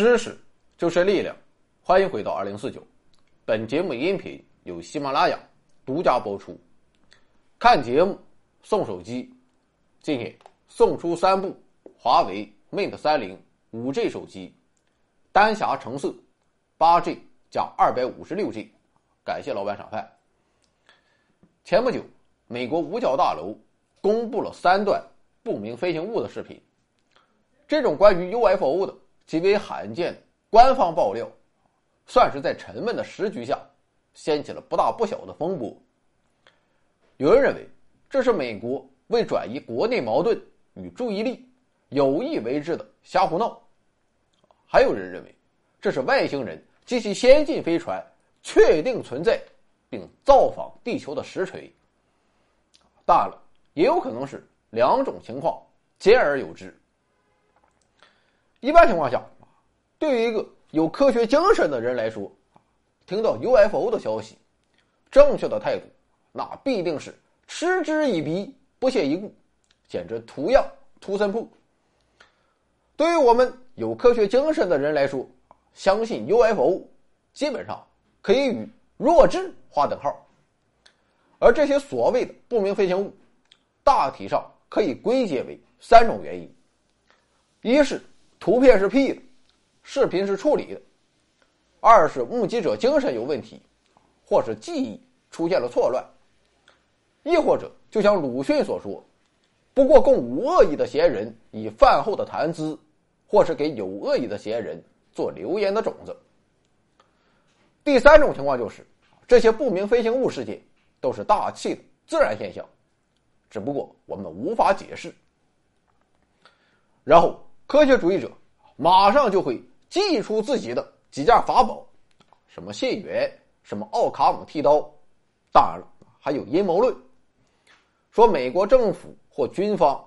知识就是力量，欢迎回到二零四九。本节目音频由喜马拉雅独家播出。看节目送手机，今天送出三部华为 Mate 三零五 G 手机，丹霞橙色，八 G 加二百五十六 G，感谢老板赏饭。前不久，美国五角大楼公布了三段不明飞行物的视频，这种关于 UFO 的。极为罕见，官方爆料，算是在沉闷的时局下，掀起了不大不小的风波。有人认为这是美国为转移国内矛盾与注意力，有意为之的瞎胡闹；还有人认为这是外星人及其先进飞船确定存在并造访地球的实锤。大了，也有可能是两种情况兼而有之。一般情况下，对于一个有科学精神的人来说，听到 UFO 的消息，正确的态度那必定是嗤之以鼻、不屑一顾，简直图样图森铺。对于我们有科学精神的人来说，相信 UFO 基本上可以与弱智划等号。而这些所谓的不明飞行物，大体上可以归结为三种原因：一是。图片是 P 的，视频是处理的；二是目击者精神有问题，或是记忆出现了错乱；亦或者就像鲁迅所说，不过供无恶意的嫌疑人以饭后的谈资，或是给有恶意的嫌疑人做留言的种子。第三种情况就是，这些不明飞行物事件都是大气的自然现象，只不过我们无法解释。然后。科学主义者马上就会祭出自己的几件法宝，什么信源，什么奥卡姆剃刀，当然了，还有阴谋论，说美国政府或军方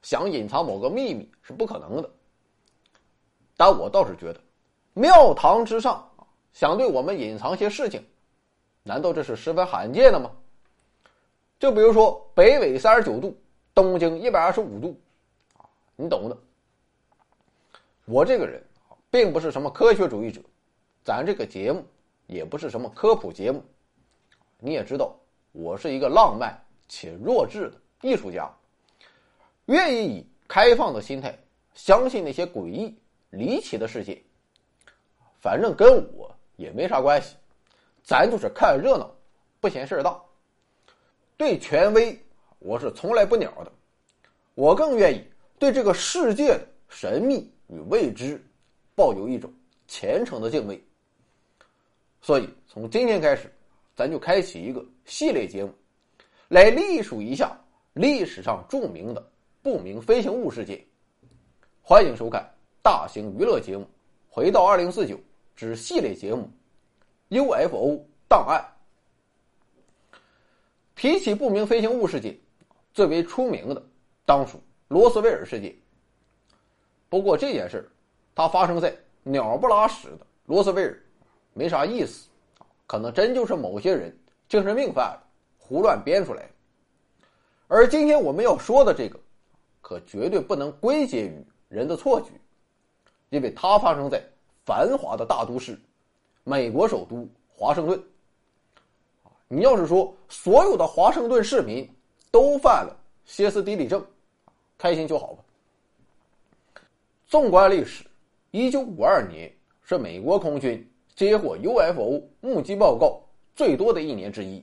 想隐藏某个秘密是不可能的。但我倒是觉得，庙堂之上想对我们隐藏些事情，难道这是十分罕见的吗？就比如说北纬三十九度，东经一百二十五度，啊，你懂的。我这个人并不是什么科学主义者，咱这个节目也不是什么科普节目。你也知道，我是一个浪漫且弱智的艺术家，愿意以开放的心态相信那些诡异离奇的事情。反正跟我也没啥关系，咱就是看热闹，不嫌事儿大。对权威，我是从来不鸟的。我更愿意对这个世界的神秘。与未知抱有一种虔诚的敬畏，所以从今天开始，咱就开启一个系列节目，来历数一下历史上著名的不明飞行物事件。欢迎收看大型娱乐节目《回到二零四九》之系列节目《UFO 档案》。提起不明飞行物事件，最为出名的当属罗斯威尔事件。不过这件事它发生在鸟不拉屎的罗斯威尔，没啥意思，可能真就是某些人精神病犯了，胡乱编出来的。而今天我们要说的这个，可绝对不能归结于人的错觉，因为它发生在繁华的大都市，美国首都华盛顿。你要是说所有的华盛顿市民都犯了歇斯底里症，开心就好吧。纵观历史，一九五二年是美国空军接获 UFO 目击报告最多的一年之一。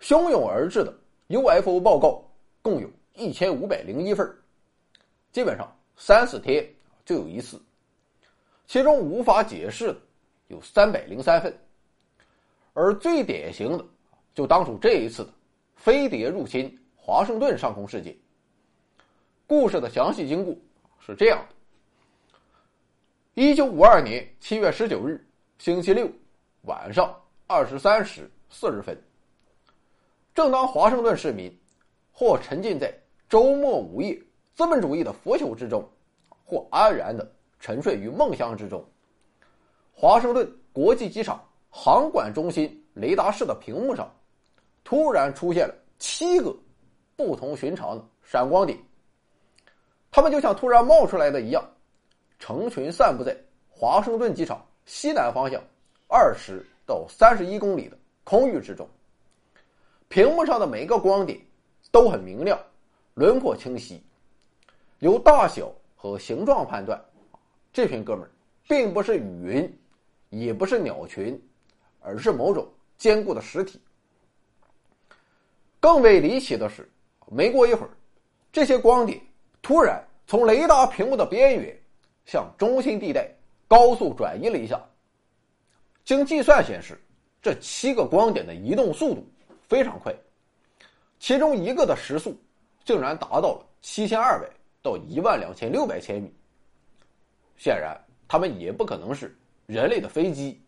汹涌而至的 UFO 报告共有一千五百零一份，基本上三四天就有一次。其中无法解释的有三百零三份，而最典型的就当属这一次的飞碟入侵华盛顿上空事件。故事的详细经过。是这样的：一九五二年七月十九日星期六晚上二十三时四十分，正当华盛顿市民或沉浸在周末午夜资本主义的腐朽之中，或安然的沉睡于梦乡之中，华盛顿国际机场航管中心雷达室的屏幕上，突然出现了七个不同寻常的闪光点。他们就像突然冒出来的一样，成群散布在华盛顿机场西南方向二十到三十一公里的空域之中。屏幕上的每个光点都很明亮，轮廓清晰。由大小和形状判断，这群哥们儿并不是雨云，也不是鸟群，而是某种坚固的实体。更为离奇的是，没过一会儿，这些光点突然从雷达屏幕的边缘向中心地带高速转移了一下。经计算显示，这七个光点的移动速度非常快，其中一个的时速竟然达到了七千二百到一万两千六百千米。显然，他们也不可能是人类的飞机，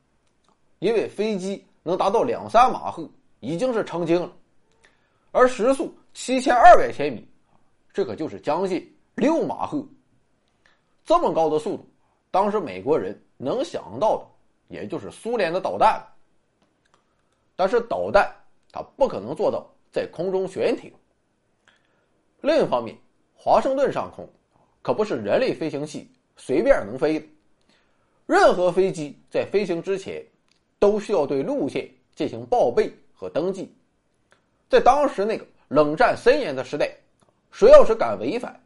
因为飞机能达到两三马赫已经是成精了。而时速七千二百千米，这可就是将近六马赫。这么高的速度，当时美国人能想到的，也就是苏联的导弹。但是导弹它不可能做到在空中悬停。另一方面，华盛顿上空可不是人类飞行器随便能飞的，任何飞机在飞行之前，都需要对路线进行报备和登记。在当时那个冷战森严的时代，谁要是敢违反，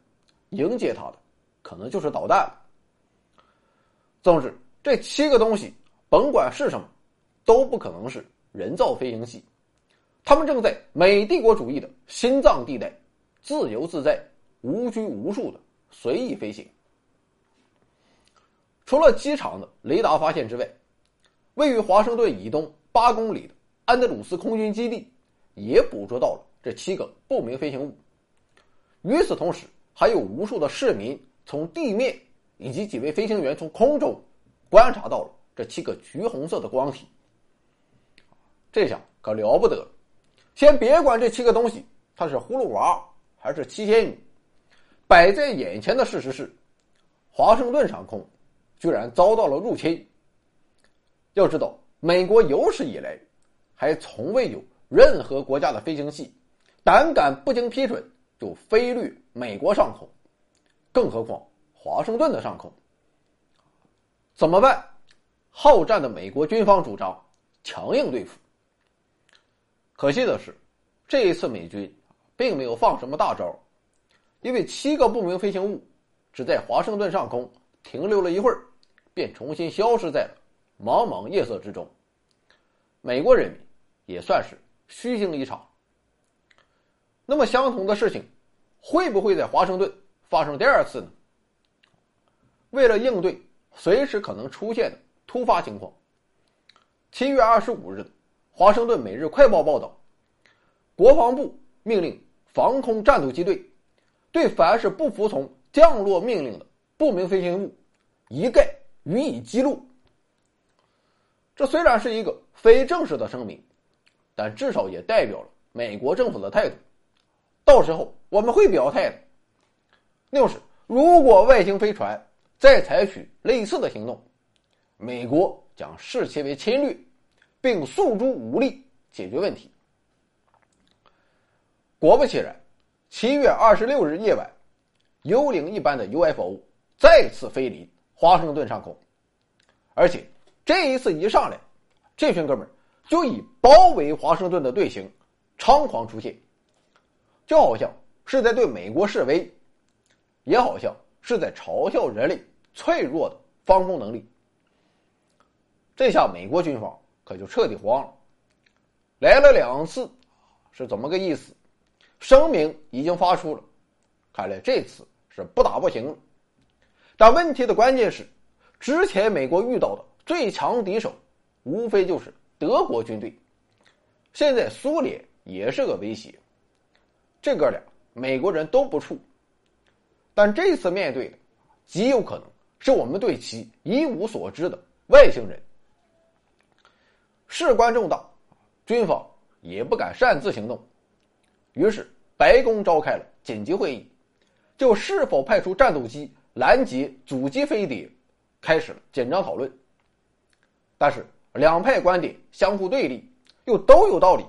迎接他的可能就是导弹了。总之，这七个东西甭管是什么，都不可能是人造飞行器，他们正在美帝国主义的心脏地带，自由自在、无拘无束的随意飞行。除了机场的雷达发现之外，位于华盛顿以东八公里的安德鲁斯空军基地。也捕捉到了这七个不明飞行物。与此同时，还有无数的市民从地面以及几位飞行员从空中观察到了这七个橘红色的光体。这下可了不得了！先别管这七个东西它是葫芦娃还是七仙女，摆在眼前的事实是，华盛顿上空居然遭到了入侵。要知道，美国有史以来还从未有。任何国家的飞行器，胆敢不经批准就飞掠美国上空，更何况华盛顿的上空？怎么办？好战的美国军方主张强硬对付。可惜的是，这一次美军并没有放什么大招，因为七个不明飞行物只在华盛顿上空停留了一会儿，便重新消失在了茫茫夜色之中。美国人民也算是。虚惊一场。那么，相同的事情会不会在华盛顿发生第二次呢？为了应对随时可能出现的突发情况，七月二十五日，《华盛顿每日快报》报道，国防部命令防空战斗机队对凡是不服从降落命令的不明飞行物一概予以击落。这虽然是一个非正式的声明。但至少也代表了美国政府的态度，到时候我们会表态的。六是，如果外星飞船再采取类似的行动，美国将视其为侵略，并诉诸武力解决问题。果不其然，七月二十六日夜晚，幽灵一般的 UFO 再次飞离华盛顿上空，而且这一次一上来，这群哥们儿。就以包围华盛顿的队形猖狂出现，就好像是在对美国示威，也好像是在嘲笑人类脆弱的防空能力。这下美国军方可就彻底慌了，来了两次，是怎么个意思？声明已经发出了，看来这次是不打不行。但问题的关键是，之前美国遇到的最强敌手，无非就是。德国军队，现在苏联也是个威胁，这哥俩美国人都不怵，但这次面对的极有可能是我们对其一无所知的外星人，事关重大，军方也不敢擅自行动，于是白宫召开了紧急会议，就是否派出战斗机拦截阻击飞碟，开始了紧张讨论，但是。两派观点相互对立，又都有道理，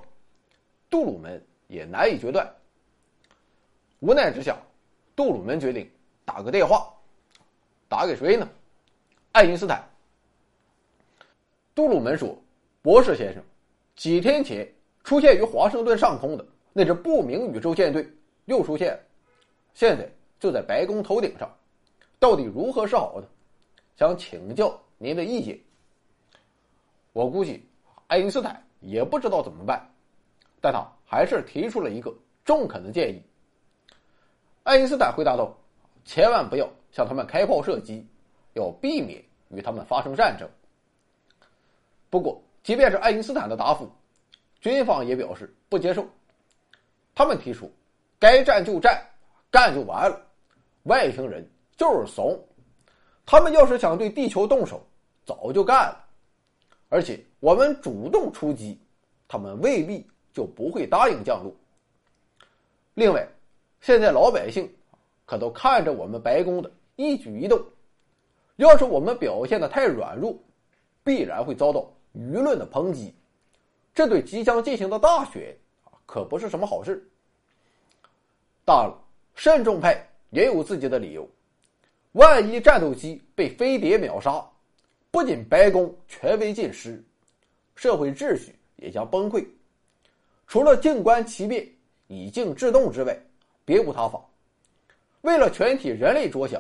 杜鲁门也难以决断。无奈之下，杜鲁门决定打个电话，打给谁呢？爱因斯坦。杜鲁门说：“博士先生，几天前出现于华盛顿上空的那支不明宇宙舰队又出现了，现在就在白宫头顶上，到底如何是好呢？想请教您的意见。”我估计爱因斯坦也不知道怎么办，但他还是提出了一个中肯的建议。爱因斯坦回答道：“千万不要向他们开炮射击，要避免与他们发生战争。”不过，即便是爱因斯坦的答复，军方也表示不接受。他们提出：“该战就战，干就完了。外星人就是怂，他们要是想对地球动手，早就干了。而且我们主动出击，他们未必就不会答应降落。另外。”现在老百姓可都看着我们白宫的一举一动，要是我们表现的太软弱，必然会遭到舆论的抨击，这对即将进行的大选可不是什么好事。当然，慎重派也有自己的理由，万一战斗机被飞碟秒杀，不仅白宫权威尽失，社会秩序也将崩溃。除了静观其变，以静制动之外。别无他法，为了全体人类着想，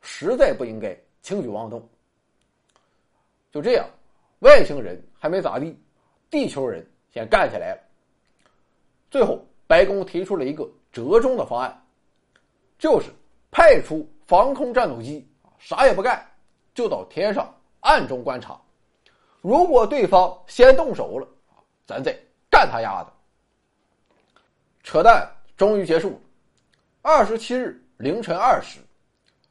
实在不应该轻举妄动。就这样，外星人还没咋地，地球人先干起来了。最后，白宫提出了一个折中的方案，就是派出防空战斗机，啥也不干，就到天上暗中观察。如果对方先动手了，咱再干他丫的。扯淡终于结束了。二十七日凌晨二时，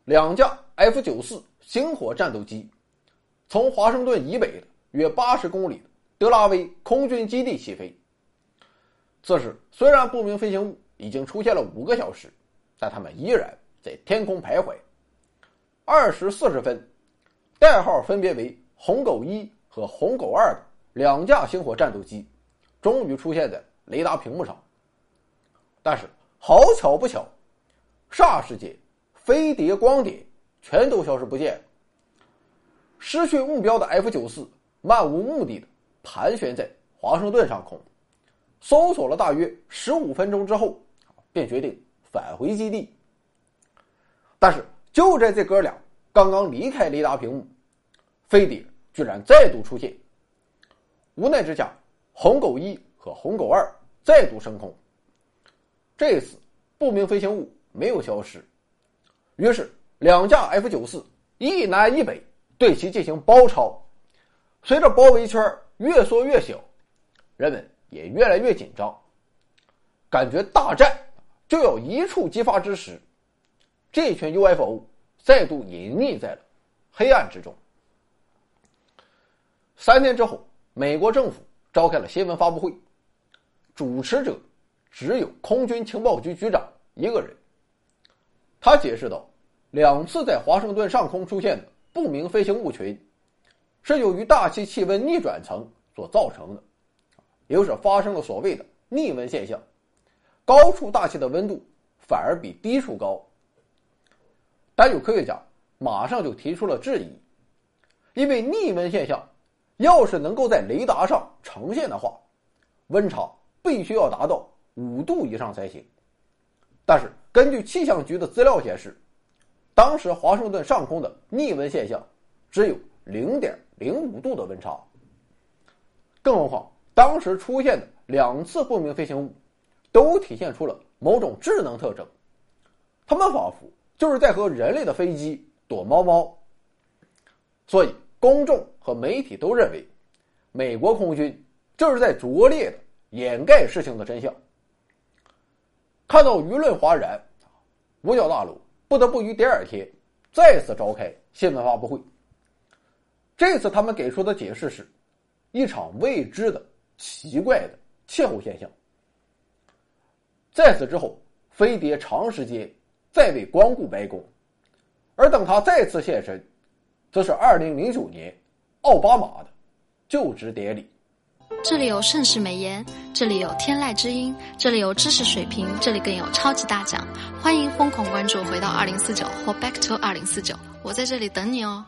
两架 F 九四星火战斗机从华盛顿以北约八十公里的德拉威空军基地起飞。此时，虽然不明飞行物已经出现了五个小时，但他们依然在天空徘徊。二时四十分，代号分别为“红狗一”和“红狗二”的两架星火战斗机终于出现在雷达屏幕上。但是，好巧不巧。霎时间，飞碟光点全都消失不见。失去目标的 F 九四漫无目的的盘旋在华盛顿上空，搜索了大约十五分钟之后，便决定返回基地。但是就在这哥俩刚刚离开雷达屏幕，飞碟居然再度出现。无奈之下，红狗一和红狗二再度升空。这次不明飞行物。没有消失，于是两架 F 九四一南一北对其进行包抄。随着包围圈越缩越小，人们也越来越紧张，感觉大战就要一触即发之时，这群 UFO 再度隐匿在了黑暗之中。三天之后，美国政府召开了新闻发布会，主持者只有空军情报局局长一个人。他解释道：“两次在华盛顿上空出现的不明飞行物群，是由于大气气温逆转层所造成的，也就是发生了所谓的逆温现象。高处大气的温度反而比低处高。但有科学家马上就提出了质疑，因为逆温现象要是能够在雷达上呈现的话，温差必须要达到五度以上才行。但是。”根据气象局的资料显示，当时华盛顿上空的逆温现象只有零点零五度的温差。更何况，当时出现的两次不明飞行物，都体现出了某种智能特征，他们仿佛就是在和人类的飞机躲猫猫。所以，公众和媒体都认为，美国空军这是在拙劣的掩盖事情的真相。看到舆论哗然。五角大楼不得不于第二天再次召开新闻发布会。这次他们给出的解释是，一场未知的奇怪的气候现象。在此之后，飞碟长时间再未光顾白宫，而等他再次现身，则是二零零九年奥巴马的就职典礼。这里有盛世美颜，这里有天籁之音，这里有知识水平，这里更有超级大奖。欢迎疯狂关注，回到二零四九或 Back to 二零四九，我在这里等你哦。